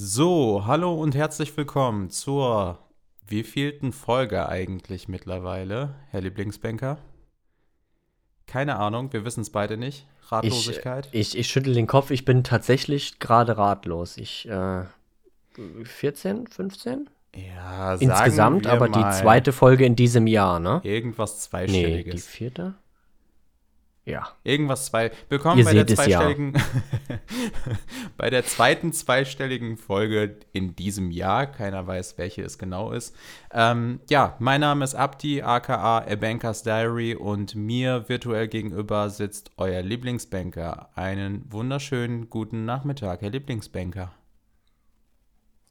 So, hallo und herzlich willkommen zur wievielten Folge eigentlich mittlerweile, Herr Lieblingsbanker? Keine Ahnung, wir wissen es beide nicht. Ratlosigkeit? Ich, ich, ich schüttel den Kopf, ich bin tatsächlich gerade ratlos. Ich, äh, 14, 15? Ja, sagen Insgesamt, aber mal die zweite Folge in diesem Jahr, ne? Irgendwas Nee, die Zweistelliges. vierte? Ja. Irgendwas zwei. Willkommen Ihr bei der es ja. zweistelligen. bei der zweiten zweistelligen Folge in diesem Jahr. Keiner weiß, welche es genau ist. Ähm, ja, mein Name ist Abdi, aka A Bankers Diary, und mir virtuell gegenüber sitzt euer Lieblingsbanker. Einen wunderschönen guten Nachmittag, Herr Lieblingsbanker.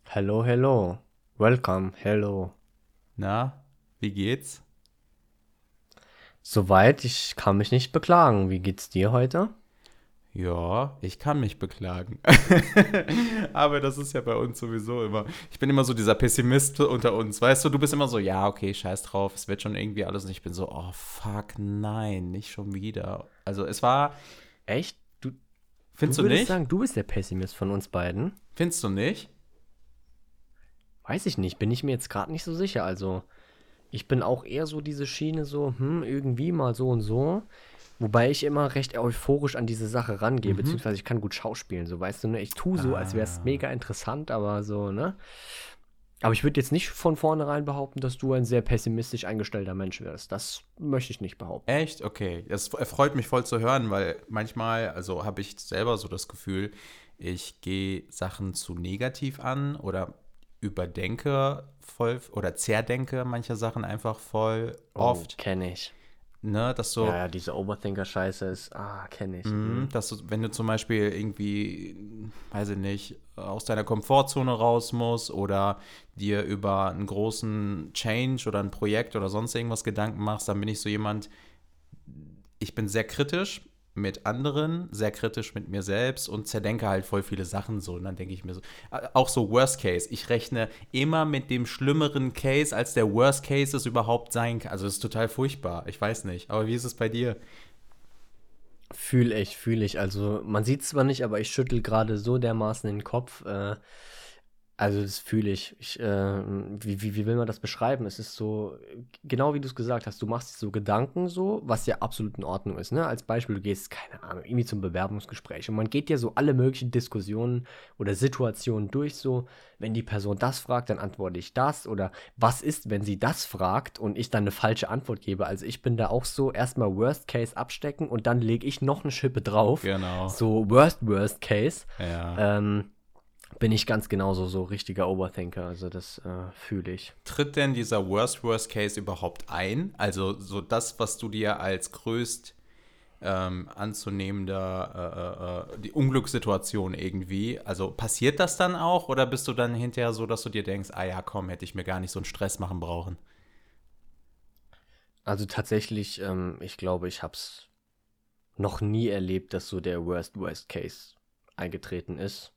Hello, hello. Welcome, hello. Na, wie geht's? Soweit, ich kann mich nicht beklagen. Wie geht's dir heute? Ja, ich kann mich beklagen. Aber das ist ja bei uns sowieso immer. Ich bin immer so dieser Pessimist unter uns. Weißt du, du bist immer so, ja, okay, scheiß drauf, es wird schon irgendwie alles. Und ich bin so, oh fuck, nein, nicht schon wieder. Also es war, Echt? Du, findest du du, nicht? sagen, du bist der Pessimist von uns beiden? Findest du nicht? Weiß ich nicht, bin ich mir jetzt gerade nicht so sicher. Also, ich bin auch eher so diese Schiene, so, hm, irgendwie mal so und so. Wobei ich immer recht euphorisch an diese Sache rangehe, Mhm. beziehungsweise ich kann gut schauspielen, so weißt du, ne? Ich tue so, als wäre es Ah. mega interessant, aber so, ne? Aber ich würde jetzt nicht von vornherein behaupten, dass du ein sehr pessimistisch eingestellter Mensch wärst. Das möchte ich nicht behaupten. Echt? Okay. Das freut mich voll zu hören, weil manchmal, also habe ich selber so das Gefühl, ich gehe Sachen zu negativ an oder überdenke voll oder zerdenke manche Sachen einfach voll oft. Oh, kenne ich. Ne, dass so, Ja, ja, diese Overthinker-Scheiße ist, ah, kenne ich. Mhm, dass du, wenn du zum Beispiel irgendwie, weiß ich nicht, aus deiner Komfortzone raus musst oder dir über einen großen Change oder ein Projekt oder sonst irgendwas Gedanken machst, dann bin ich so jemand, ich bin sehr kritisch mit anderen, sehr kritisch mit mir selbst und zerdenke halt voll viele Sachen so. Und dann denke ich mir so, äh, auch so Worst Case. Ich rechne immer mit dem schlimmeren Case, als der Worst Case es überhaupt sein kann. Also das ist total furchtbar. Ich weiß nicht. Aber wie ist es bei dir? Fühl ich, fühl ich. Also, man sieht zwar nicht, aber ich schüttel gerade so dermaßen den Kopf. Äh, also, das fühle ich. ich äh, wie, wie, wie will man das beschreiben? Es ist so, genau wie du es gesagt hast, du machst so Gedanken so, was ja absolut in Ordnung ist. Ne? Als Beispiel, du gehst, keine Ahnung, irgendwie zum Bewerbungsgespräch und man geht dir so alle möglichen Diskussionen oder Situationen durch, so, wenn die Person das fragt, dann antworte ich das oder was ist, wenn sie das fragt und ich dann eine falsche Antwort gebe. Also, ich bin da auch so, erstmal Worst Case abstecken und dann lege ich noch eine Schippe drauf. Genau. So Worst, Worst Case. Ja. Ähm, bin ich ganz genauso so richtiger Overthinker. Also das äh, fühle ich. Tritt denn dieser Worst Worst Case überhaupt ein? Also so das, was du dir als größt ähm, anzunehmender äh, äh, die Unglückssituation irgendwie. Also passiert das dann auch oder bist du dann hinterher so, dass du dir denkst, ah ja, komm, hätte ich mir gar nicht so einen Stress machen brauchen? Also tatsächlich, ähm, ich glaube, ich habe es noch nie erlebt, dass so der Worst, Worst Case eingetreten ist.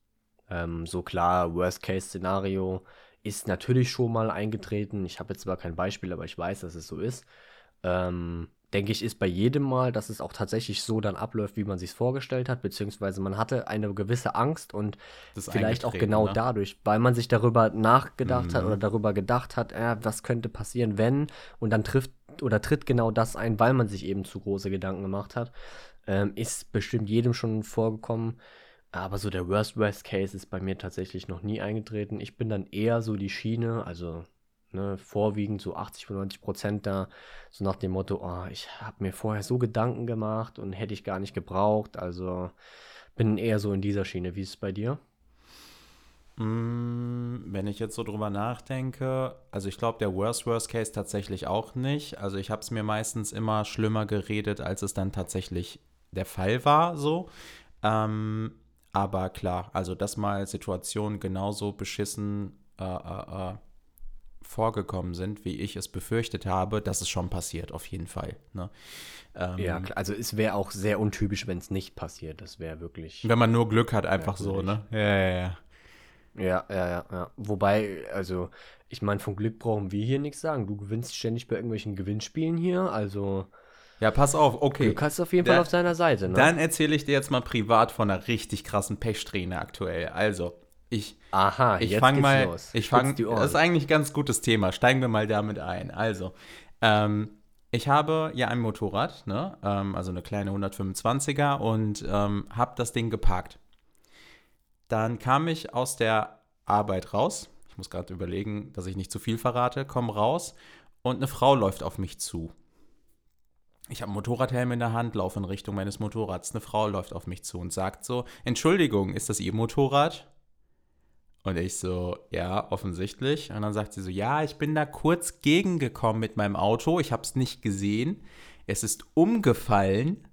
Ähm, so klar, Worst Case Szenario ist natürlich schon mal eingetreten. Ich habe jetzt zwar kein Beispiel, aber ich weiß, dass es so ist. Ähm, denke ich, ist bei jedem Mal, dass es auch tatsächlich so dann abläuft, wie man sich vorgestellt hat, beziehungsweise man hatte eine gewisse Angst und vielleicht auch genau ne? dadurch, weil man sich darüber nachgedacht hat Mhm. oder darüber gedacht hat, äh, was könnte passieren, wenn, und dann trifft oder tritt genau das ein, weil man sich eben zu große Gedanken gemacht hat, ähm, ist bestimmt jedem schon vorgekommen. Aber so der Worst Worst Case ist bei mir tatsächlich noch nie eingetreten. Ich bin dann eher so die Schiene, also ne, vorwiegend so 80 bis 90 Prozent da, so nach dem Motto, oh, ich habe mir vorher so Gedanken gemacht und hätte ich gar nicht gebraucht. Also bin eher so in dieser Schiene. Wie ist es bei dir? Mm, Wenn ich jetzt so drüber nachdenke, also ich glaube, der Worst Worst Case tatsächlich auch nicht. Also ich habe es mir meistens immer schlimmer geredet, als es dann tatsächlich der Fall war, so. Ähm, aber klar, also dass mal Situationen genauso beschissen äh, äh, äh, vorgekommen sind, wie ich es befürchtet habe, das ist schon passiert, auf jeden Fall. Ne? Ähm, Ja, klar. Also es wäre auch sehr untypisch, wenn es nicht passiert. Das wäre wirklich. Wenn man nur Glück hat, einfach so, ne? Ja, ja, ja. Ja, ja, ja, ja. Wobei, also, ich meine, vom Glück brauchen wir hier nichts sagen. Du gewinnst ständig bei irgendwelchen Gewinnspielen hier. Also, Ja, pass auf, okay. Du auf jeden Fall Da- auf deiner Seite, ne? Dann erzähle ich dir jetzt mal privat von einer richtig krassen Pechsträhne aktuell. Also, Ich, Aha, ich jetzt fange mal, los. ich fange, das ist eigentlich ein ganz gutes Thema. Steigen wir mal damit ein. Also, ähm, ich habe ja ein Motorrad, ne? ähm, also eine kleine 125er und ähm, habe das Ding geparkt. Dann kam ich aus der Arbeit raus. Ich muss gerade überlegen, dass ich nicht zu viel verrate. Komm raus und eine Frau läuft auf mich zu. Ich habe einen Motorradhelm in der Hand, laufe in Richtung meines Motorrads. Eine Frau läuft auf mich zu und sagt so: Entschuldigung, ist das Ihr Motorrad? Und ich so, ja, offensichtlich. Und dann sagt sie so, ja, ich bin da kurz gegengekommen mit meinem Auto. Ich habe es nicht gesehen. Es ist umgefallen.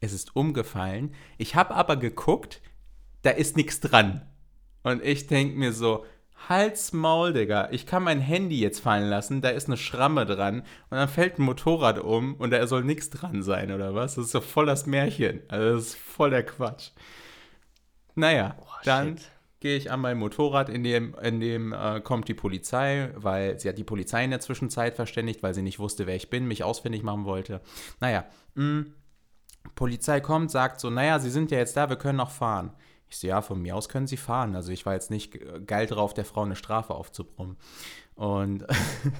Es ist umgefallen. Ich habe aber geguckt, da ist nichts dran. Und ich denke mir so, Hals Maul, Digga. Ich kann mein Handy jetzt fallen lassen, da ist eine Schramme dran. Und dann fällt ein Motorrad um und da soll nichts dran sein, oder was? Das ist so voll das Märchen. Also das ist voll der Quatsch. Naja, dann shit. gehe ich an mein Motorrad, in dem, in dem äh, kommt die Polizei, weil sie hat die Polizei in der Zwischenzeit verständigt, weil sie nicht wusste, wer ich bin, mich ausfindig machen wollte. Naja, mh, Polizei kommt, sagt so, naja, Sie sind ja jetzt da, wir können noch fahren. Ich so, ja, von mir aus können Sie fahren. Also ich war jetzt nicht äh, geil drauf, der Frau eine Strafe aufzubrummen. Und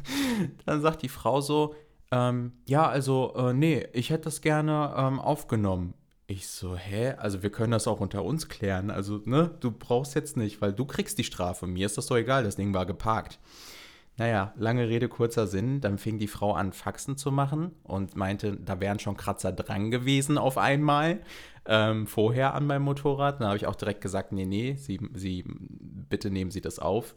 dann sagt die Frau so, ähm, ja, also, äh, nee, ich hätte das gerne ähm, aufgenommen. Ich so, hä? Also wir können das auch unter uns klären. Also, ne, du brauchst jetzt nicht, weil du kriegst die Strafe. Mir ist das doch egal, das Ding war geparkt. Naja, lange Rede, kurzer Sinn. Dann fing die Frau an, Faxen zu machen und meinte, da wären schon Kratzer dran gewesen auf einmal. Ähm, vorher an meinem Motorrad. Dann habe ich auch direkt gesagt, nee, nee, Sie, Sie, bitte nehmen Sie das auf.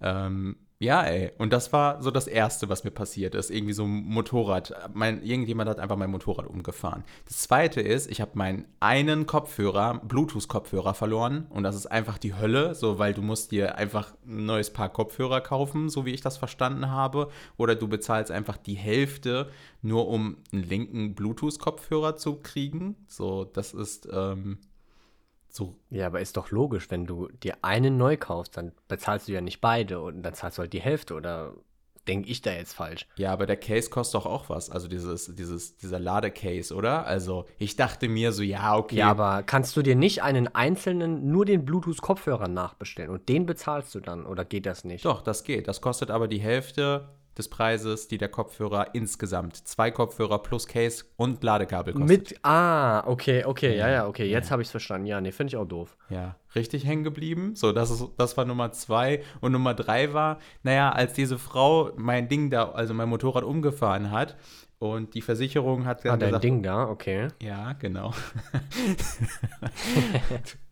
Ähm, ja, ey. Und das war so das Erste, was mir passiert ist. Irgendwie so ein Motorrad. Mein, irgendjemand hat einfach mein Motorrad umgefahren. Das Zweite ist, ich habe meinen einen Kopfhörer, Bluetooth-Kopfhörer verloren. Und das ist einfach die Hölle, so, weil du musst dir einfach ein neues Paar Kopfhörer kaufen, so wie ich das verstanden habe. Oder du bezahlst einfach die Hälfte, nur um einen linken Bluetooth-Kopfhörer zu kriegen. So, das ist ähm, so Ja, aber ist doch logisch, wenn du dir einen neu kaufst, dann bezahlst du ja nicht beide und dann zahlst du halt die Hälfte oder denke ich da jetzt falsch? Ja, aber der Case kostet doch auch was. Also dieses, dieses, dieser Ladecase, oder? Also ich dachte mir so, ja, okay. Ja, aber kannst du dir nicht einen einzelnen, nur den Bluetooth-Kopfhörer nachbestellen und den bezahlst du dann oder geht das nicht? Doch, das geht. Das kostet aber die Hälfte des Preises, die der Kopfhörer insgesamt, zwei Kopfhörer plus Case und Ladekabel kostet. Mit, ah, okay, okay, ja, Ja, okay, jetzt ja. habe ich es verstanden. Ja, nee, finde ich auch doof. Ja, richtig hängen geblieben. So, das, ist, das war Nummer zwei. Und Nummer drei war, naja, als diese Frau mein Ding da, also mein Motorrad umgefahren hat und die Versicherung hat dann Ah, dein gesagt, Ding da, okay. Ja, genau.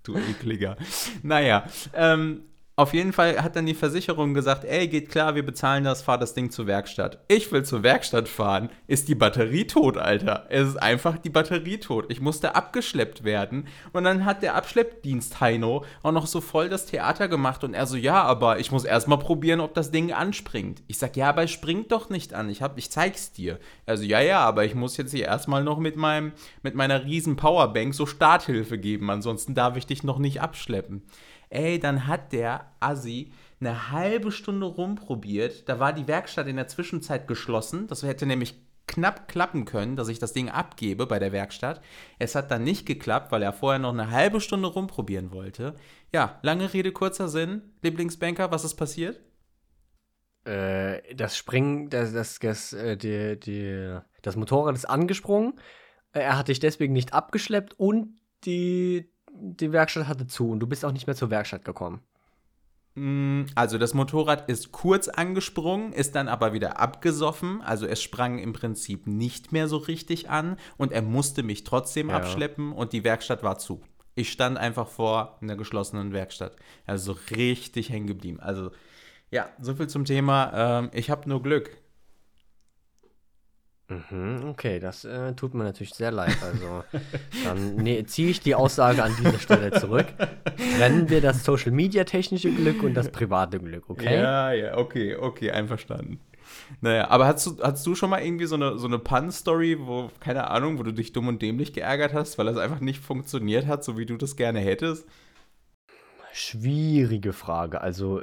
du ekliger. Naja, ähm, auf jeden Fall hat dann die Versicherung gesagt, ey, geht klar, wir bezahlen das, fahr das Ding zur Werkstatt. Ich will zur Werkstatt fahren. Ist die Batterie tot, Alter. Es ist einfach die Batterie tot. Ich musste abgeschleppt werden. Und dann hat der Abschleppdienst Heino auch noch so voll das Theater gemacht. Und er so, ja, aber ich muss erstmal probieren, ob das Ding anspringt. Ich sag, ja, aber es springt doch nicht an. Ich, hab, ich zeig's dir. Also, ja, ja, aber ich muss jetzt hier erstmal noch mit, meinem, mit meiner riesen Powerbank so Starthilfe geben. Ansonsten darf ich dich noch nicht abschleppen. Ey, dann hat der Assi eine halbe Stunde rumprobiert. Da war die Werkstatt in der Zwischenzeit geschlossen. Das hätte nämlich knapp klappen können, dass ich das Ding abgebe bei der Werkstatt. Es hat dann nicht geklappt, weil er vorher noch eine halbe Stunde rumprobieren wollte. Ja, lange Rede, kurzer Sinn. Lieblingsbanker, was ist passiert? Äh, das Springen, das, das, das, äh, die, die, das Motorrad ist angesprungen. Er hat dich deswegen nicht abgeschleppt und die, die Werkstatt hatte zu und du bist auch nicht mehr zur Werkstatt gekommen. Mm, Also das Motorrad ist kurz angesprungen, ist dann aber wieder abgesoffen. Also es sprang im Prinzip nicht mehr so richtig an und er musste mich trotzdem Ja. abschleppen und die Werkstatt war zu. Ich stand einfach vor einer geschlossenen Werkstatt. Also so richtig hängen geblieben. Also ja, so viel zum Thema. Ähm, ich habe nur Glück. Mhm, okay, das äh, tut mir natürlich sehr leid. Also, dann nee, ziehe ich die Aussage an dieser Stelle zurück. Trennen wir das Social Media technische Glück und das private Glück, okay? Ja, ja, okay, okay, einverstanden. Naja, aber hast du, hast du schon mal irgendwie so eine, so eine Pun-Story, wo, keine Ahnung, wo du dich dumm und dämlich geärgert hast, weil das einfach nicht funktioniert hat, so wie du das gerne hättest? Schwierige Frage. Also,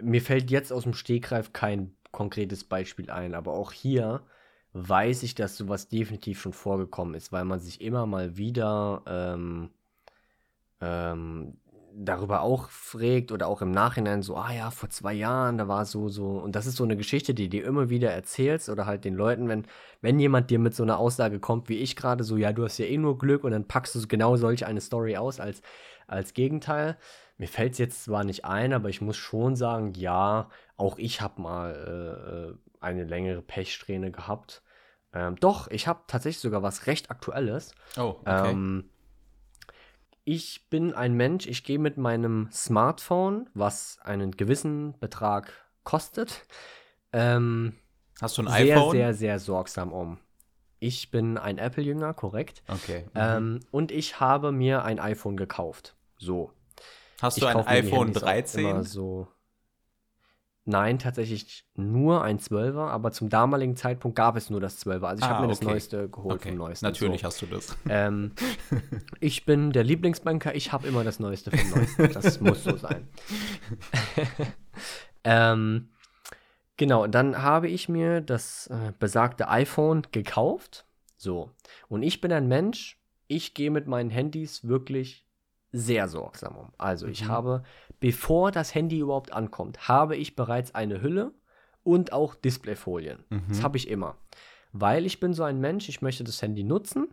mir fällt jetzt aus dem Stegreif kein konkretes Beispiel ein, aber auch hier weiß ich, dass sowas definitiv schon vorgekommen ist, weil man sich immer mal wieder ähm, ähm, darüber auch fragt oder auch im Nachhinein so, ah ja, vor zwei Jahren, da war so, so. Und das ist so eine Geschichte, die dir immer wieder erzählst oder halt den Leuten, wenn, wenn jemand dir mit so einer Aussage kommt, wie ich gerade, so, ja, du hast ja eh nur Glück und dann packst du genau solch eine Story aus als, als Gegenteil. Mir fällt es jetzt zwar nicht ein, aber ich muss schon sagen, ja, auch ich habe mal äh, äh, eine längere Pechsträhne gehabt. Ähm, doch, ich habe tatsächlich sogar was recht Aktuelles. Oh, okay. Ähm, ich bin ein Mensch, ich gehe mit meinem Smartphone, was einen gewissen Betrag kostet, ähm, Hast du ein sehr, iPhone? sehr, sehr sorgsam um. Ich bin ein Apple-Jünger, korrekt. Okay. Mhm. Ähm, und ich habe mir ein iPhone gekauft. So. Hast Ich du ein iPhone Handys auch 13? Immer so. Nein, tatsächlich nur ein 12er, aber zum damaligen Zeitpunkt gab es nur das 12er. Also ich Ah, habe mir das okay. Neueste geholt Okay, vom Neuesten. natürlich So. hast du das. Ähm, ich bin der Lieblingsbanker, ich habe immer das Neueste vom Neuesten. Das muss so sein. ähm, genau, dann habe ich mir das äh, besagte iPhone gekauft. So. Und ich bin ein Mensch, ich gehe mit meinen Handys wirklich sehr sorgsam um. Also ich Mhm. habe, bevor das Handy überhaupt ankommt, habe ich bereits eine Hülle und auch Displayfolien. Das Mhm. habe ich immer. Weil ich bin so ein Mensch, ich möchte das Handy nutzen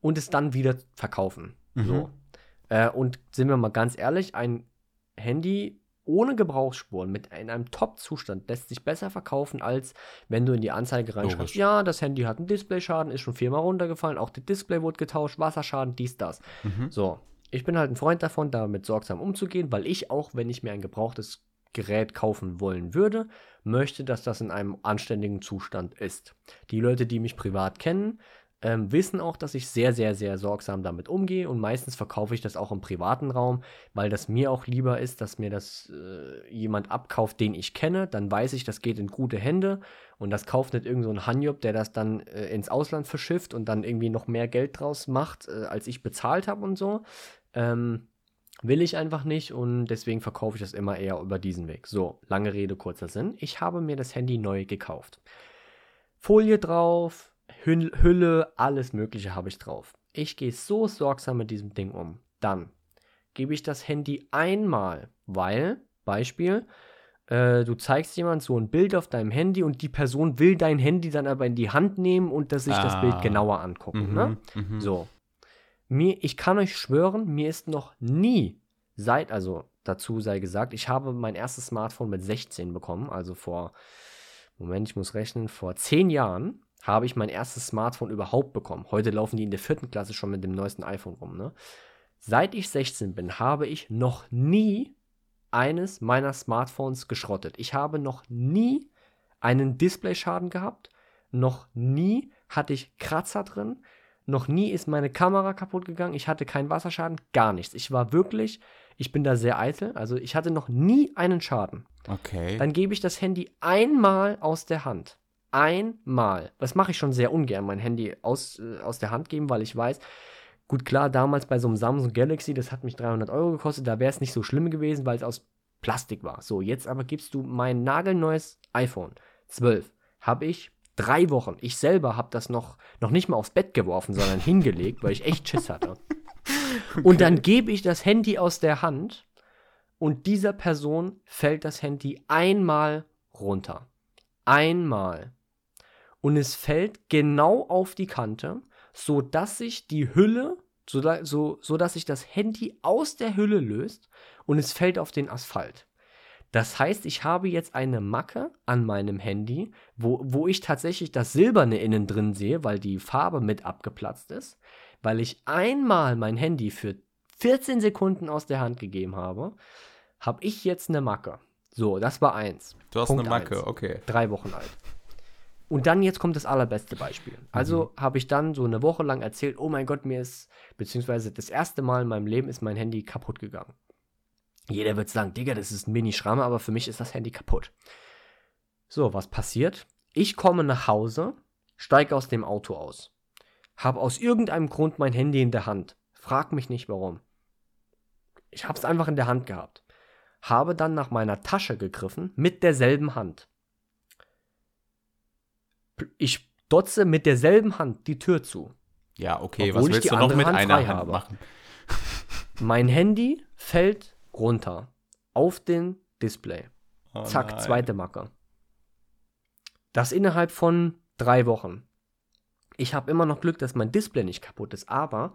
und es dann wieder verkaufen. Mhm. So. Äh, und sind wir mal ganz ehrlich, ein Handy ohne Gebrauchsspuren mit in einem Top-Zustand lässt sich besser verkaufen, als wenn du in die Anzeige reinschreibst, ja, das Handy hat einen Displayschaden, ist schon viermal runtergefallen, auch das Display wurde getauscht, Wasserschaden, dies, das. Mhm. So, ich bin halt ein Freund davon, damit sorgsam umzugehen, weil ich auch, wenn ich mir ein gebrauchtes Gerät kaufen wollen würde, möchte, dass das in einem anständigen Zustand ist. Die Leute, die mich privat kennen, ähm, wissen auch, dass ich sehr, sehr, sehr sorgsam damit umgehe und meistens verkaufe ich das auch im privaten Raum, weil das mir auch lieber ist, dass mir das äh, jemand abkauft, den ich kenne. Dann weiß ich, das geht in gute Hände und das kauft nicht irgend so Hanjob, der das dann äh, ins Ausland verschifft und dann irgendwie noch mehr Geld draus macht, äh, als ich bezahlt habe und so. Ähm, will ich einfach nicht und deswegen verkaufe ich das immer eher über diesen Weg. So, lange Rede, kurzer Sinn. Ich habe mir das Handy neu gekauft. Folie drauf, Hüll Hülle, alles Mögliche habe ich drauf. Ich gehe so sorgsam mit diesem Ding um. Dann gebe ich das Handy einmal, weil, Beispiel, äh, du zeigst jemand so ein Bild auf deinem Handy und die Person will dein Handy dann aber in die Hand nehmen und dass sich das Ah. Bild genauer angucken. Ne? Mhm. Mhm. So. Mir, ich kann euch schwören, mir ist noch nie, seit, also dazu sei gesagt, ich habe mein erstes Smartphone mit 16 bekommen, also vor, Moment, ich muss rechnen, vor 10 Jahren habe ich mein erstes Smartphone überhaupt bekommen. Heute laufen die in der vierten Klasse schon mit dem neuesten iPhone rum, ne? Seit ich 16 bin, habe ich noch nie eines meiner Smartphones geschrottet. Ich habe noch nie einen Displayschaden gehabt, noch nie hatte ich Kratzer drin, noch nie ist meine Kamera kaputt gegangen, ich hatte keinen Wasserschaden, gar nichts. Ich war wirklich, ich bin da sehr eitel, also ich hatte noch nie einen Schaden. Okay. Dann gebe ich das Handy einmal aus der Hand. Einmal. Das mache ich schon sehr ungern, mein Handy aus, äh, aus der Hand geben, weil ich weiß, gut, klar, damals bei so einem Samsung Galaxy, das hat mich 300 Euro gekostet, da wäre es nicht so schlimm gewesen, weil es aus Plastik war. So, jetzt aber gibst du mein nagelneues iPhone 12. Habe ich drei Wochen. Ich selber habe das noch, noch nicht mal aufs Bett geworfen, sondern hingelegt, weil ich echt Schiss hatte. Und dann gebe ich das Handy aus der Hand und dieser Person fällt das Handy einmal runter. Einmal. Und es fällt genau auf die Kante, so dass sich die Hülle, so, so, so dass sich das Handy aus der Hülle löst und es fällt auf den Asphalt. Das heißt, ich habe jetzt eine Macke an meinem Handy, wo, wo ich tatsächlich das Silberne innen drin sehe, weil die Farbe mit abgeplatzt ist, weil ich einmal mein Handy für 14 Sekunden aus der Hand gegeben habe, habe ich jetzt eine Macke. So, das war eins. du hast Punkt eine Macke, eins. okay. Drei Wochen alt. Und dann jetzt kommt das allerbeste Beispiel. Also habe ich dann so eine Woche lang erzählt, oh mein Gott, mir ist, beziehungsweise das erste Mal in meinem Leben ist mein Handy kaputt gegangen. Jeder wird sagen, Digga, das ist ein Mini-Schramme, aber für mich ist das Handy kaputt. So, was passiert? Ich komme nach Hause, steige aus dem Auto aus, habe aus irgendeinem Grund mein Handy in der Hand. Frag mich nicht warum. Ich habe es einfach in der Hand gehabt. Habe dann nach meiner Tasche gegriffen mit derselben Hand. Ich dotze mit derselben Hand die Tür zu. Ja, okay, Obwohl was ich willst du noch mit Hand einer Hand habe. machen? Mein Handy fällt runter. Auf den Display. Oh Zack, nein. zweite Macke. Das innerhalb von drei Wochen. Ich habe immer noch Glück, dass mein Display nicht kaputt ist, aber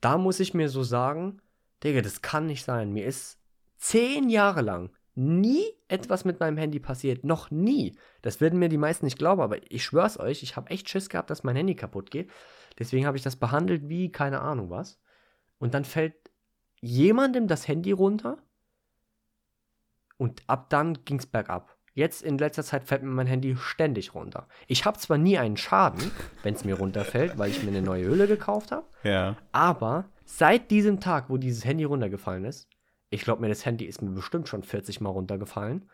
da muss ich mir so sagen, Digga, das kann nicht sein. Mir ist zehn Jahre lang nie etwas mit meinem Handy passiert. Noch nie. Das werden mir die meisten nicht glauben, aber ich schwör's euch, ich habe echt Schiss gehabt, dass mein Handy kaputt geht. Deswegen habe ich das behandelt wie keine Ahnung was. Und dann fällt jemandem das Handy runter und ab dann ging's bergab. Jetzt in letzter Zeit fällt mir mein Handy ständig runter. Ich habe zwar nie einen Schaden, wenn es mir runterfällt, weil ich mir eine neue Hülle gekauft habe, Ja. aber seit diesem Tag, wo dieses Handy runtergefallen ist, ich glaube mir, das Handy ist mir bestimmt schon 40 Mal runtergefallen,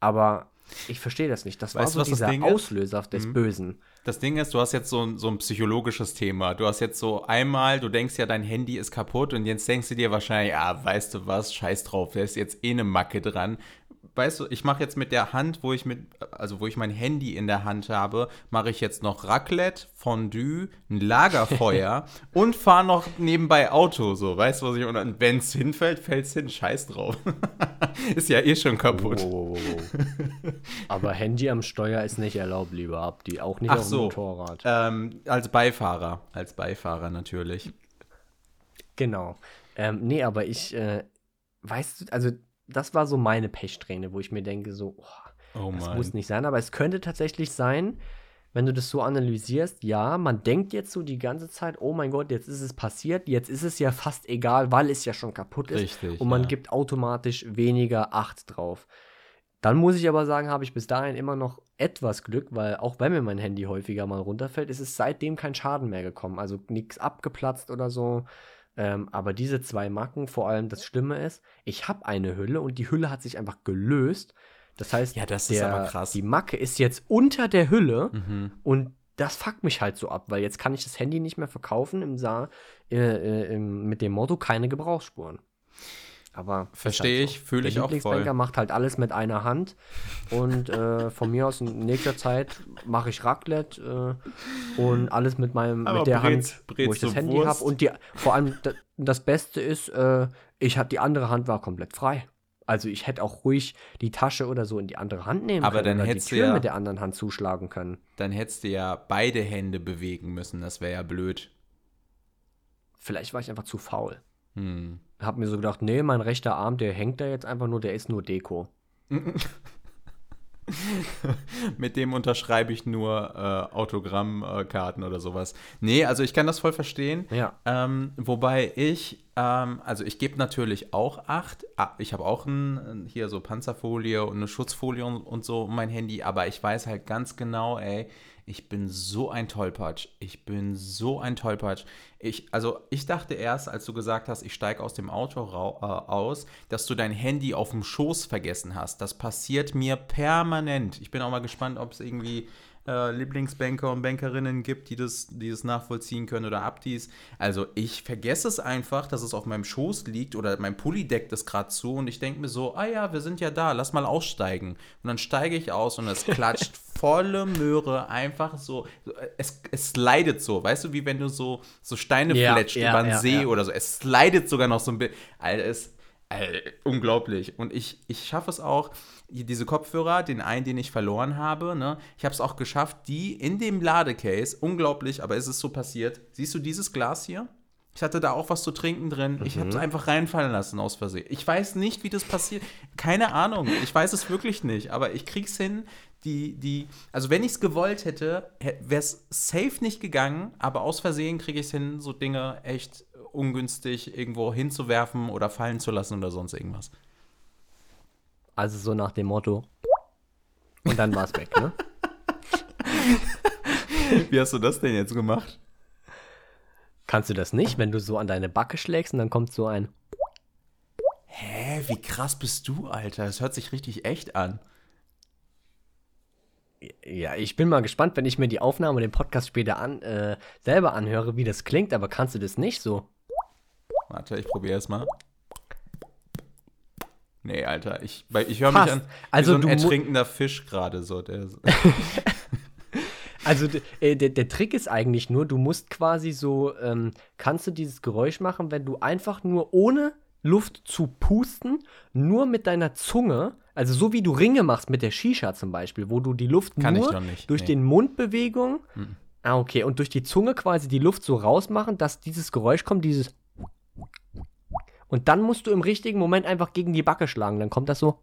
aber ich verstehe das nicht. Das war Weißt du, so das dieser Ding ist? Auslöser des Mhm. Bösen. Das Ding ist, du hast jetzt so, ein- so ein psychologisches Thema. Du hast jetzt so einmal, du denkst ja, dein Handy ist kaputt und jetzt denkst du dir wahrscheinlich, ah, weißt du was, scheiß drauf, da ist jetzt eh eine Macke dran. Weißt du, ich mache jetzt mit der Hand, wo ich mit, also wo ich mein Handy in der Hand habe, mache ich jetzt noch Raclette, Fondue, ein Lagerfeuer und fahre noch nebenbei Auto, so, weißt du, was ich, und wenn es hinfällt, fällt es hin, scheiß drauf. ist ja eh schon kaputt. Wow, wow, wow. aber Handy am Steuer ist nicht erlaubt, lieber Abdi. Auch nicht Ach auf dem so. Motorrad. Ähm, als Beifahrer, als Beifahrer natürlich. Genau. Ähm, nee, aber ich, äh, weißt du, also das war so meine Pechsträhne, wo ich mir denke, so, oh, Oh das muss nicht sein, aber es könnte tatsächlich sein, wenn du das so analysierst, ja, man denkt jetzt so die ganze Zeit, oh mein Gott, jetzt ist es passiert, jetzt ist es ja fast egal, weil es ja schon kaputt ist Richtig. und man ja. gibt automatisch weniger Acht drauf. Dann muss ich aber sagen, habe ich bis dahin immer noch etwas Glück, weil auch wenn mir mein Handy häufiger mal runterfällt, ist es seitdem kein Schaden mehr gekommen. Also nichts abgeplatzt oder so. Ähm, aber diese zwei Macken, vor allem das Schlimme ist, ich habe eine Hülle und die Hülle hat sich einfach gelöst. Das heißt, Ja, das krass. die Macke ist jetzt unter der Hülle Mhm. und das fuckt mich halt so ab, weil jetzt kann ich das Handy nicht mehr verkaufen im Sa äh, äh, mit dem Motto keine Gebrauchsspuren. Aber Verstehe halt ich, fühle Der ich auch Lieblingsbanker voll. macht halt alles mit einer Hand und äh, von mir aus in nächster Zeit mache ich Raclette äh, und alles mit meinem Aber mit der brätst- Hand, wo brätst ich das Handy habe und die vor allem da, das Beste ist, äh, ich hatte die andere Hand war komplett frei. Also ich hätte auch ruhig die Tasche oder so in die andere Hand nehmen Aber können dann oder die Tür ja- mit der anderen Hand zuschlagen können. Dann hättest du ja beide Hände bewegen müssen. Das wäre ja blöd. Vielleicht war ich einfach zu faul. Hm. Hab mir so gedacht, nee, mein rechter Arm, der hängt da jetzt einfach nur, der ist nur Deko. Mit dem unterschreibe ich nur äh, Autogrammkarten oder sowas. Nee, also ich kann das voll verstehen. Ja. Ähm, wobei ich, ähm, also ich gebe natürlich auch Acht. Ah, ich habe auch ein, hier so Panzerfolie und eine Schutzfolie und, und so um mein Handy, aber ich weiß halt ganz genau, ey, ich bin so ein Tollpatsch. Ich bin so ein Tollpatsch. Ich, also ich dachte erst, als du gesagt hast, ich steige aus dem Auto äh, aus, dass du dein Handy auf dem Schoß vergessen hast. Das passiert mir permanent. Ich bin auch mal gespannt, ob es irgendwie äh, Lieblingsbanker und Bankerinnen gibt, die das, die das nachvollziehen können oder Abdis. Also ich vergesse es einfach, dass es auf meinem Schoß liegt oder mein Pulli deckt es gerade zu und ich denke mir so, ah ja, wir sind ja da, lass mal aussteigen. Und dann steige ich aus und es klatscht volle Möhre einfach so, es, es slidet so, weißt du, wie wenn du so, so Steine Ja, fletscht ja, über den ja, See oder so. Es slidet sogar noch so ein bisschen. Alter, es Alter, unglaublich. Und ich, ich schaffe es auch, diese Kopfhörer, den einen, den ich verloren habe, ne, ich habe es auch geschafft, die in dem Ladecase, unglaublich, aber es ist so passiert. Siehst du dieses Glas hier? Ich hatte da auch was zu trinken drin. Ich habe es einfach reinfallen lassen aus Versehen. Ich weiß nicht, wie das passiert. Keine Ahnung. Ich weiß es wirklich nicht. Aber ich krieg's hin. Die, die, also wenn ich es gewollt hätte, wäre es safe nicht gegangen. Aber aus Versehen kriege ich es hin, so Dinge echt ungünstig irgendwo hinzuwerfen oder fallen zu lassen oder sonst irgendwas. Also so nach dem Motto. Und dann war es weg, ne? Wie hast du das denn jetzt gemacht? Kannst du das nicht, wenn du so an deine Backe schlägst und dann kommt so ein. Hä, wie krass bist du, Alter? Das hört sich richtig echt an. Ja, ich bin mal gespannt, wenn ich mir die Aufnahme und den Podcast später an, äh, selber anhöre, wie das klingt, aber kannst du das nicht so? Warte, ich probiere es mal. Nee, Alter, ich, ich höre mich an Also wie so du ein ertrinkender Fisch gerade so. Der, Also äh, der, der Trick ist eigentlich nur, du musst quasi so, ähm, kannst du dieses Geräusch machen, wenn du einfach nur ohne Luft zu pusten, nur mit deiner Zunge, also so wie du Ringe machst mit der Shisha zum Beispiel, wo du die Luft Kann nur nicht, durch nee. den Mundbewegung, Mhm. ah okay, und durch die Zunge quasi die Luft so rausmachen, dass dieses Geräusch kommt, dieses und dann musst du im richtigen Moment einfach gegen die Backe schlagen, dann kommt das so.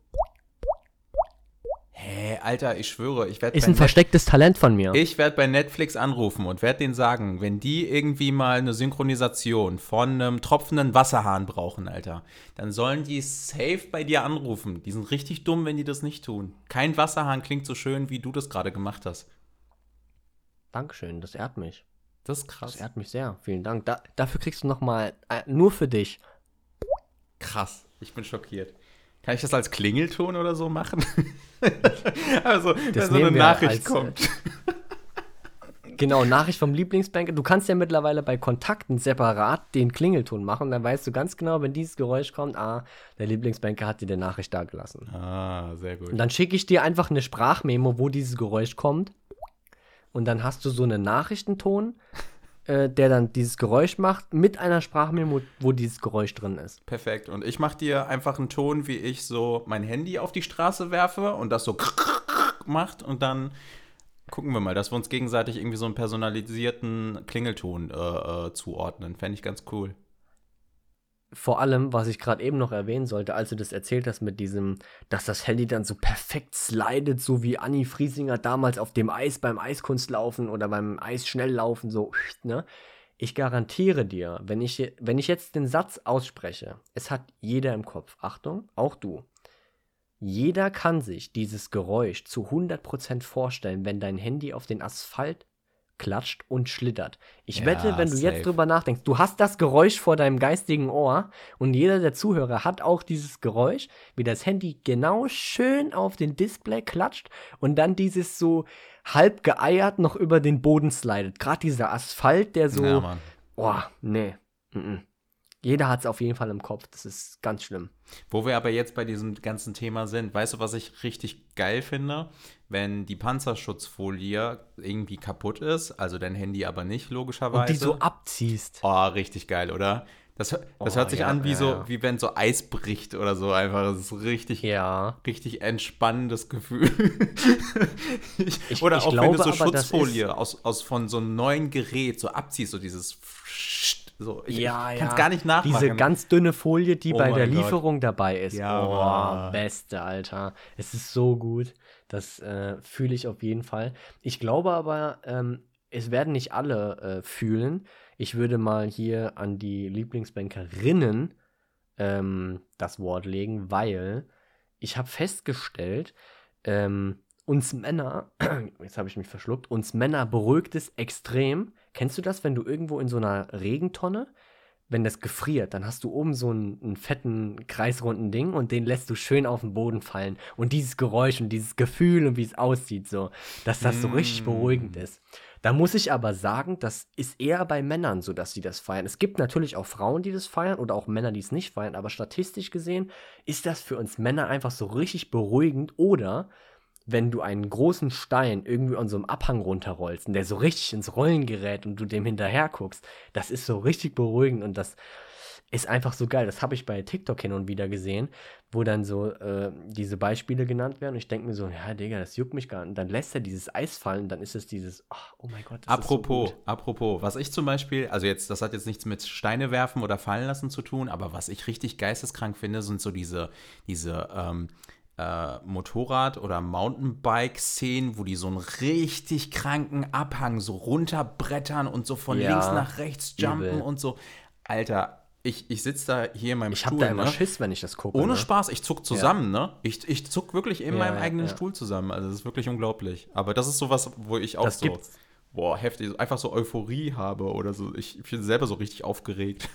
Hä, Alter, ich schwöre, ich werde Ist ein verstecktes Talent von mir. Ich werde bei Netflix anrufen und werde denen sagen, wenn die irgendwie mal eine Synchronisation von einem tropfenden Wasserhahn brauchen, Alter, dann sollen die safe bei dir anrufen. Die sind richtig dumm, wenn die das nicht tun. Kein Wasserhahn klingt so schön, wie du das gerade gemacht hast. Dankeschön, das ehrt mich. Das ist Das krass. ehrt mich sehr. Vielen Dank. Da, dafür kriegst du nochmal, äh, nur für dich. Krass. Ich bin schockiert. Kann ich das als Klingelton oder so machen? also, wenn so eine Nachricht als, äh, kommt. Genau, Nachricht vom Lieblingsbanker. Du kannst ja mittlerweile bei Kontakten separat den Klingelton machen. Dann weißt du ganz genau, wenn dieses Geräusch kommt, ah, der Lieblingsbanker hat dir eine Nachricht da gelassen. Ah, sehr gut. Und dann schicke ich dir einfach eine Sprachmemo, wo dieses Geräusch kommt. Und dann hast du so einen Nachrichtenton, äh, der dann dieses Geräusch macht, mit einer Sprachmemo, wo dieses Geräusch drin ist. Perfekt. Und ich mache dir einfach einen Ton, wie ich so mein Handy auf die Straße werfe und das so macht und dann gucken wir mal, dass wir uns gegenseitig irgendwie so einen personalisierten Klingelton äh, äh, zuordnen. Fände ich ganz cool. Vor allem, was ich gerade eben noch erwähnen sollte, als du das erzählt hast mit diesem, dass das Handy dann so perfekt slidet, so wie Anni Friesinger damals auf dem Eis beim Eiskunstlaufen oder beim Eisschnelllaufen, so, ne? Ich garantiere dir, wenn ich, wenn ich jetzt den Satz ausspreche, es hat jeder im Kopf, Achtung, auch du. Jeder kann sich dieses Geräusch zu 100% vorstellen, wenn dein Handy auf den Asphalt klatscht und schlittert. Ich Ja, wette, wenn du safe. jetzt drüber nachdenkst, du hast das Geräusch vor deinem geistigen Ohr und jeder der Zuhörer hat auch dieses Geräusch, wie das Handy genau schön auf den Display klatscht und dann dieses so halb geeiert noch über den Boden slidet. Gerade dieser Asphalt, der so, ja, Mann. oh, nee, mm -mm. Jeder hat es auf jeden Fall im Kopf. Das ist ganz schlimm. Wo wir aber jetzt bei diesem ganzen Thema sind, weißt du, was ich richtig geil finde? Wenn die Panzerschutzfolie irgendwie kaputt ist, also dein Handy aber nicht, logischerweise. Und die so abziehst. Oh, richtig geil, oder? Das, das Oh, hört sich ja, an wie ja, so, ja. wie wenn so Eis bricht oder so einfach. Das ist richtig, Ja. richtig entspannendes Gefühl. ich, Ich- oder ich auch wenn du glaube so Schutzfolie aus, aus von so einem neuen Gerät so abziehst, so dieses so, ich, ja, ich ja. kann es gar nicht nachmachen. Diese ganz dünne Folie, die Oh bei der Gott. Lieferung dabei ist. Ja, oh, Mann. beste, Alter. Es ist so gut. Das äh, fühle ich auf jeden Fall. Ich glaube aber, ähm, es werden nicht alle äh, fühlen. Ich würde mal hier an die Lieblingsbankerinnen ähm, das Wort legen, weil ich habe festgestellt, ähm, uns Männer, jetzt habe ich mich verschluckt, uns Männer beruhigt es extrem. Kennst du das, wenn du irgendwo in so einer Regentonne, wenn das gefriert, dann hast du oben so einen, einen fetten, kreisrunden Ding und den lässt du schön auf den Boden fallen. Und dieses Geräusch und dieses Gefühl und wie es aussieht, so, dass das so richtig Mm. beruhigend ist. Da muss ich aber sagen, das ist eher bei Männern so, dass sie das feiern. Es gibt natürlich auch Frauen, die das feiern oder auch Männer, die es nicht feiern, aber statistisch gesehen ist das für uns Männer einfach so richtig beruhigend. Oder wenn du einen großen Stein irgendwie an so einem Abhang runterrollst und der so richtig ins Rollen gerät und du dem hinterher guckst, das ist so richtig beruhigend und das ist einfach so geil. Das habe ich bei TikTok hin und wieder gesehen, wo dann so äh, diese Beispiele genannt werden. Und ich denke mir so, ja, Digga, das juckt mich gar nicht. Und dann lässt er dieses Eis fallen, dann ist es dieses, oh, oh mein Gott. Das Apropos, Ist so gut. apropos, was ich zum Beispiel, also jetzt, das hat jetzt nichts mit Steine werfen oder fallen lassen zu tun, aber was ich richtig geisteskrank finde, sind so diese, diese ähm, äh, Motorrad- oder Mountainbike-Szenen, wo die so einen richtig kranken Abhang so runterbrettern und so von Ja, links nach rechts jumpen übel. und so. Alter, ich, ich sitze da hier in meinem Ich Stuhl, habe da immer ne? Schiss, wenn ich das gucke. Ohne ne? Spaß, ich zuck zusammen, ne? Ich, ich zuck wirklich in Ja, meinem ja, eigenen ja. Stuhl zusammen. Also das ist wirklich unglaublich. Aber das ist sowas, wo ich auch Das so, gibt's. boah, heftig, einfach so Euphorie habe oder so. Ich, ich bin selber so richtig aufgeregt.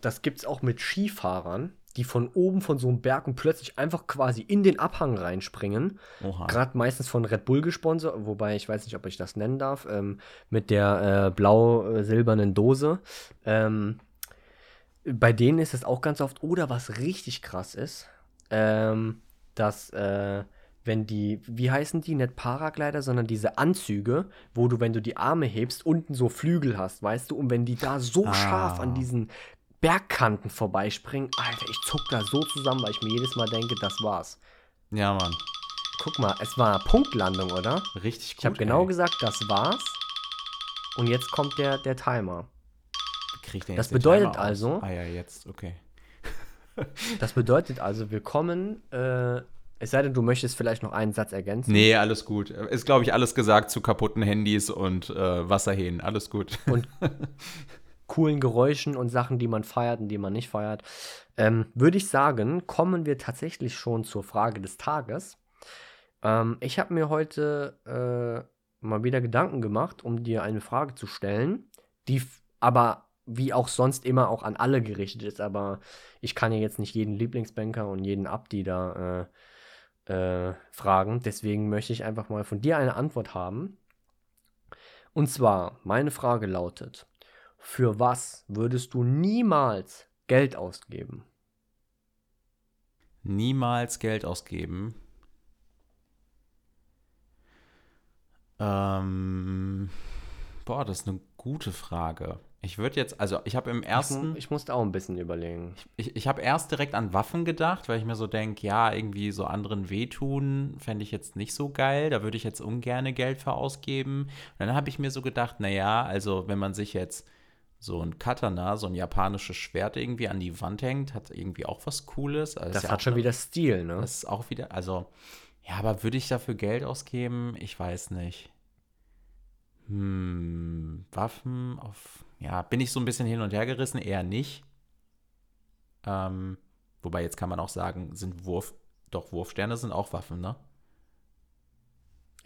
Das gibt's auch mit Skifahrern, die von oben von so einem Berg und plötzlich einfach quasi in den Abhang reinspringen. Gerade meistens von Red Bull gesponsert, wobei ich weiß nicht, ob ich das nennen darf, ähm, mit der äh, blau-silbernen Dose. Ähm, bei denen ist es auch ganz oft, oder was richtig krass ist, ähm, dass, äh, wenn die, wie heißen die, nicht Paraglider, sondern diese Anzüge, wo du, wenn du die Arme hebst, unten so Flügel hast, weißt du, und wenn die da so Ah. scharf an diesen Bergkanten vorbeispringen. Alter, ich zuck da so zusammen, weil ich mir jedes Mal denke, das war's. Ja, Mann. Guck mal, es war Punktlandung, oder? Richtig gut. Ich habe genau gesagt, das war's. Und jetzt kommt der, der Timer. Wie krieg ich denn das bedeutet Timer aus? also- Ah ja, jetzt, okay. Das bedeutet also, wir kommen, äh, es sei denn, du möchtest vielleicht noch einen Satz ergänzen. Nee, alles gut. Ist, glaube ich, alles gesagt zu kaputten Handys und äh, Wasserhähnen. Alles gut. Und coolen Geräuschen und Sachen, die man feiert und die man nicht feiert. Ähm, Würde ich sagen, kommen wir tatsächlich schon zur Frage des Tages. Ähm, ich habe mir heute äh, mal wieder Gedanken gemacht, um dir eine Frage zu stellen, die aber wie auch sonst immer auch an alle gerichtet ist. Aber ich kann ja jetzt nicht jeden Lieblingsbanker und jeden Abdi da äh, äh, fragen. Deswegen möchte ich einfach mal von dir eine Antwort haben. Und zwar, meine Frage lautet, für was würdest du niemals Geld ausgeben? Niemals Geld ausgeben. Ähm, boah, das ist eine gute Frage. Ich würde jetzt, also ich habe im Ich, ersten. mu- ich musste auch ein bisschen überlegen. Ich, ich habe erst direkt an Waffen gedacht, weil ich mir so denke, ja, irgendwie so anderen wehtun, fände ich jetzt nicht so geil. Da würde ich jetzt ungerne Geld für ausgeben. Und dann habe ich mir so gedacht, naja, also wenn man sich jetzt so ein Katana, so ein japanisches Schwert irgendwie an die Wand hängt, hat irgendwie auch was Cooles. Also Das ja hat schon eine- wieder Stil, ne? Das ist auch wieder, also, ja, aber würde ich dafür Geld ausgeben? Ich weiß nicht. Hm, Waffen auf, ja, bin ich so ein bisschen hin und her gerissen? Eher nicht. Ähm, wobei jetzt kann man auch sagen, sind Wurf, doch Wurfsterne sind auch Waffen, ne?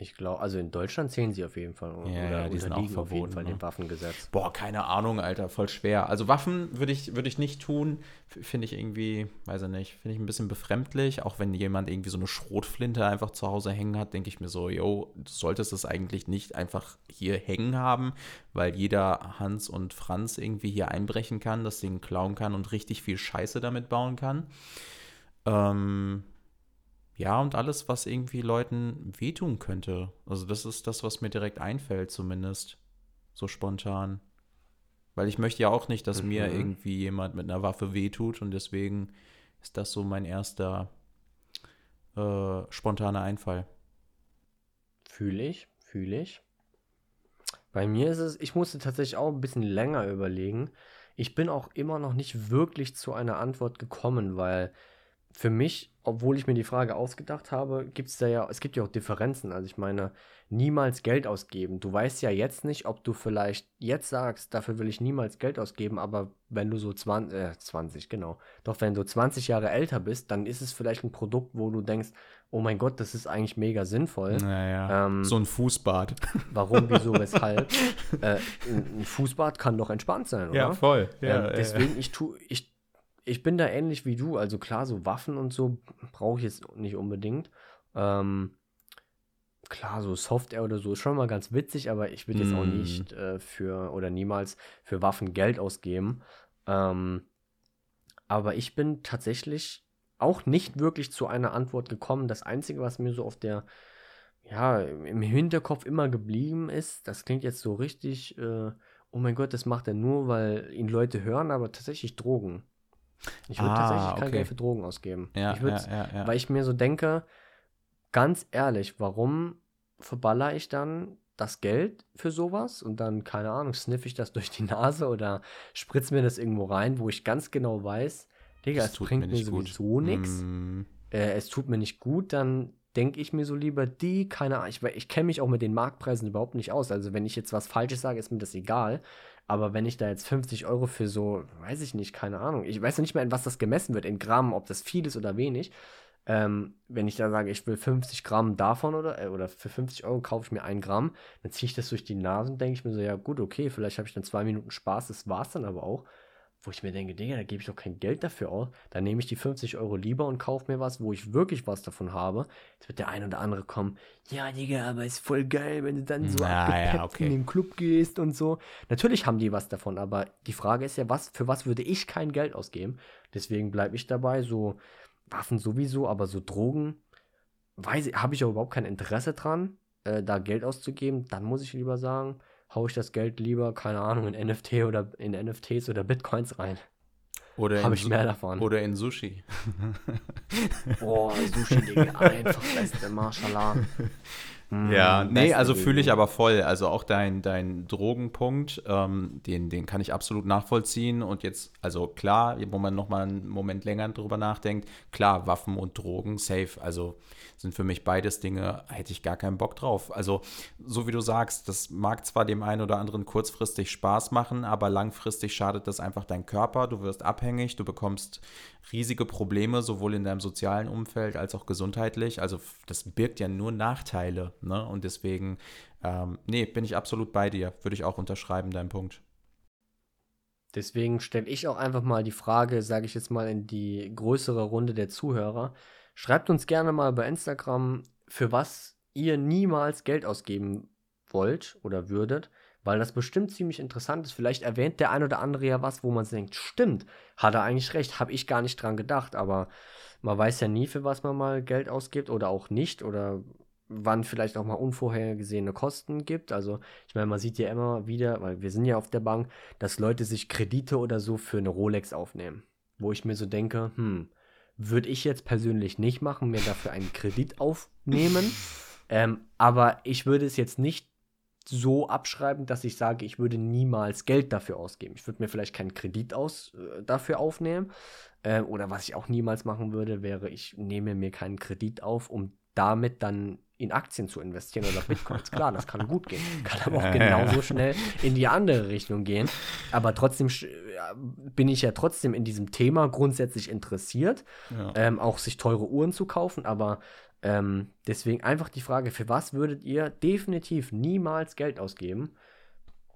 Ich glaube, also in Deutschland zählen sie auf jeden Fall. Ja, ja, die sind auch unterliegen auf jeden verboten, Fall ne? dem Waffengesetz. Boah, keine Ahnung, Alter, voll schwer. Also Waffen würde ich, würde ich nicht tun. Finde ich irgendwie, weiß ich nicht, finde ich ein bisschen befremdlich. Auch wenn jemand irgendwie so eine Schrotflinte einfach zu Hause hängen hat, denke ich mir so, yo, du solltest es eigentlich nicht einfach hier hängen haben, weil jeder Hans und Franz irgendwie hier einbrechen kann, das Ding klauen kann und richtig viel Scheiße damit bauen kann. Ähm, ja, und alles, was irgendwie Leuten wehtun könnte. Also das ist das, was mir direkt einfällt, zumindest. So spontan. Weil ich möchte ja auch nicht, dass mir Mhm. irgendwie jemand mit einer Waffe wehtut und deswegen ist das so mein erster äh, spontaner Einfall. Fühle ich, fühle ich. Bei mir ist es, ich musste tatsächlich auch ein bisschen länger überlegen. Ich bin auch immer noch nicht wirklich zu einer Antwort gekommen, weil für mich, obwohl ich mir die Frage ausgedacht habe, gibt es da ja, es gibt ja auch Differenzen. Also ich meine, niemals Geld ausgeben. Du weißt ja jetzt nicht, ob du vielleicht jetzt sagst, dafür will ich niemals Geld ausgeben, aber wenn du so 20, äh, 20, genau. Doch wenn du 20 Jahre älter bist, dann ist es vielleicht ein Produkt, wo du denkst, oh mein Gott, das ist eigentlich mega sinnvoll. Naja, Ähm, so ein Fußbad. Warum, wieso, weshalb? äh, ein Fußbad kann doch entspannt sein, oder? voll. ähm, deswegen, ich tu, ich, ich bin da ähnlich wie du. Also klar, so Waffen und so brauche ich jetzt nicht unbedingt. Ähm, klar, so Software oder so ist schon mal ganz witzig, aber ich würde jetzt auch Mm. nicht äh, für oder niemals für Waffen Geld ausgeben. Ähm, aber ich bin tatsächlich auch nicht wirklich zu einer Antwort gekommen. Das Einzige, was mir so auf der, ja, im Hinterkopf immer geblieben ist, das klingt jetzt so richtig, äh, oh mein Gott, das macht er nur, weil ihn Leute hören, aber tatsächlich Drogen. Ich würde Ah, tatsächlich kein okay. Geld für Drogen ausgeben. ja, ich ja, ja, ja. weil ich mir so denke, ganz ehrlich, warum verballer ich dann das Geld für sowas und dann, keine Ahnung, sniff ich das durch die Nase oder spritz mir das irgendwo rein, wo ich ganz genau weiß, Digga, Das es tut bringt mir mir, sowieso nichts. Mm, Äh, es tut mir nicht gut, dann denke ich mir so lieber die, keine Ahnung, ich, ich kenne mich auch mit den Marktpreisen überhaupt nicht aus. Also wenn ich jetzt was Falsches sage, ist mir das egal. Aber wenn ich da jetzt 50 Euro für so, weiß ich nicht, keine Ahnung, ich weiß noch nicht mehr, in was das gemessen wird, in Gramm, ob das viel ist oder wenig. Ähm, wenn ich da sage, ich will 50 Gramm davon oder, äh, oder für 50 Euro kaufe ich mir ein Gramm, dann ziehe ich das durch die Nase und denke ich mir so, ja gut, okay, vielleicht habe ich dann zwei Minuten Spaß, das war es dann aber auch. Wo ich mir denke, Digga, da gebe ich doch kein Geld dafür aus. Dann nehme ich die 50 Euro lieber und kaufe mir was, wo ich wirklich was davon habe. Jetzt wird der ein oder andere kommen, ja, Digga, aber ist voll geil, wenn du dann so Na, ja, okay. in den Club gehst und so. Natürlich haben die was davon, aber die Frage ist ja, was, für was würde ich kein Geld ausgeben? Deswegen bleibe ich dabei, so Waffen sowieso, aber so Drogen, weiß habe ich auch überhaupt kein Interesse dran, äh, da Geld auszugeben. Dann muss ich lieber sagen, hau ich das Geld lieber, keine Ahnung, in NFT oder in NFTs oder Bitcoins rein. habe ich mehr davon. Oder in Sushi. Boah, Sushi, Digga, einfach beste, mashallah. Mm, ja, nee, also fühle ich aber voll. Also auch dein, dein Drogenpunkt, ähm, den, den kann ich absolut nachvollziehen. Und jetzt, also klar, wo man nochmal einen Moment länger drüber nachdenkt, klar, Waffen und Drogen, safe. Also sind für mich beides Dinge, hätte ich gar keinen Bock drauf. Also, so wie du sagst, das mag zwar dem einen oder anderen kurzfristig Spaß machen, aber langfristig schadet das einfach dein Körper. Du wirst abhängig, du bekommst riesige Probleme, sowohl in deinem sozialen Umfeld als auch gesundheitlich. Also, das birgt ja nur Nachteile. Ne? Und deswegen, ähm, nee, bin ich absolut bei dir. Würde ich auch unterschreiben, dein Punkt. Deswegen stelle ich auch einfach mal die Frage, sage ich jetzt mal, in die größere Runde der Zuhörer. Schreibt uns gerne mal bei Instagram, für was ihr niemals Geld ausgeben wollt oder würdet, weil das bestimmt ziemlich interessant ist. Vielleicht erwähnt der ein oder andere ja was, wo man denkt, stimmt, hat er eigentlich recht, habe ich gar nicht dran gedacht, aber man weiß ja nie, für was man mal Geld ausgibt oder auch nicht oder wann vielleicht auch mal unvorhergesehene Kosten gibt. Also ich meine, man sieht ja immer wieder, weil wir sind ja auf der Bank, dass Leute sich Kredite oder so für eine Rolex aufnehmen. Wo ich mir so denke, hm, würde ich jetzt persönlich nicht machen, mir dafür einen Kredit aufnehmen. ähm, aber ich würde es jetzt nicht so abschreiben, dass ich sage, ich würde niemals Geld dafür ausgeben. Ich würde mir vielleicht keinen Kredit aus, äh, dafür aufnehmen. Äh, oder was ich auch niemals machen würde, wäre, ich nehme mir keinen Kredit auf, um damit dann in Aktien zu investieren oder Bitcoins. Klar, das kann gut gehen. Kann aber auch genauso schnell in die andere Richtung gehen. Aber trotzdem bin ich ja trotzdem in diesem Thema grundsätzlich interessiert, ja. ähm, auch sich teure Uhren zu kaufen. Aber ähm, deswegen einfach die Frage, für was würdet ihr definitiv niemals Geld ausgeben?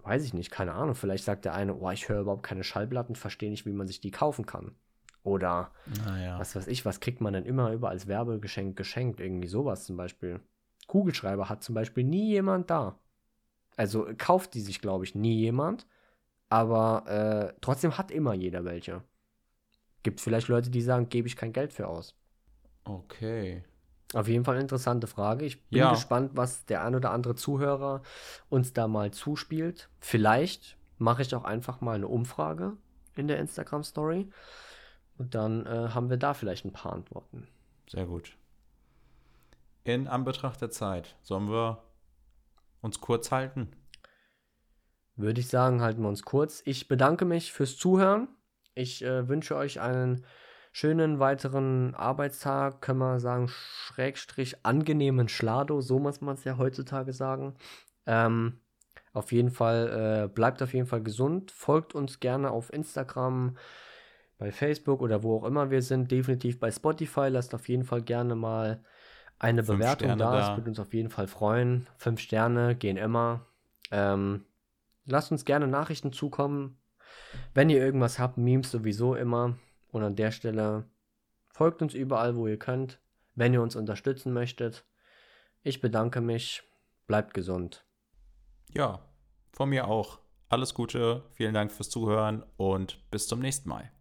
Weiß ich nicht, keine Ahnung. Vielleicht sagt der eine, oh, ich höre überhaupt keine Schallplatten, verstehe nicht, wie man sich die kaufen kann. Oder naja. was weiß ich, was kriegt man denn immer über als Werbegeschenk geschenkt? Irgendwie sowas zum Beispiel. Kugelschreiber hat zum Beispiel nie jemand da. Also kauft die sich, glaube ich, nie jemand. Aber äh, trotzdem hat immer jeder welche. Gibt vielleicht Leute, die sagen, gebe ich kein Geld für aus. Okay. Auf jeden Fall eine interessante Frage. Ich bin ja. gespannt, was der ein oder andere Zuhörer uns da mal zuspielt. Vielleicht mache ich auch einfach mal eine Umfrage in der Instagram Story. Und dann äh, haben wir da vielleicht ein paar Antworten. Sehr gut in Anbetracht der Zeit, sollen wir uns kurz halten? Würde ich sagen, halten wir uns kurz. Ich bedanke mich fürs Zuhören. Ich äh, wünsche euch einen schönen weiteren Arbeitstag, können wir sagen, Schrägstrich angenehmen Schlado, so muss man es ja heutzutage sagen. Ähm, auf jeden Fall, äh, bleibt auf jeden Fall gesund, folgt uns gerne auf Instagram, bei Facebook oder wo auch immer wir sind, definitiv bei Spotify, lasst auf jeden Fall gerne mal eine Fünf Bewertung Sterne da. Das würde uns auf jeden Fall freuen. Fünf Sterne gehen immer. Ähm, lasst uns gerne Nachrichten zukommen. Wenn ihr irgendwas habt, Memes sowieso immer. Und an der Stelle folgt uns überall, wo ihr könnt. Wenn ihr uns unterstützen möchtet. Ich bedanke mich. Bleibt gesund. Ja, von mir auch. Alles Gute, vielen Dank fürs Zuhören und bis zum nächsten Mal.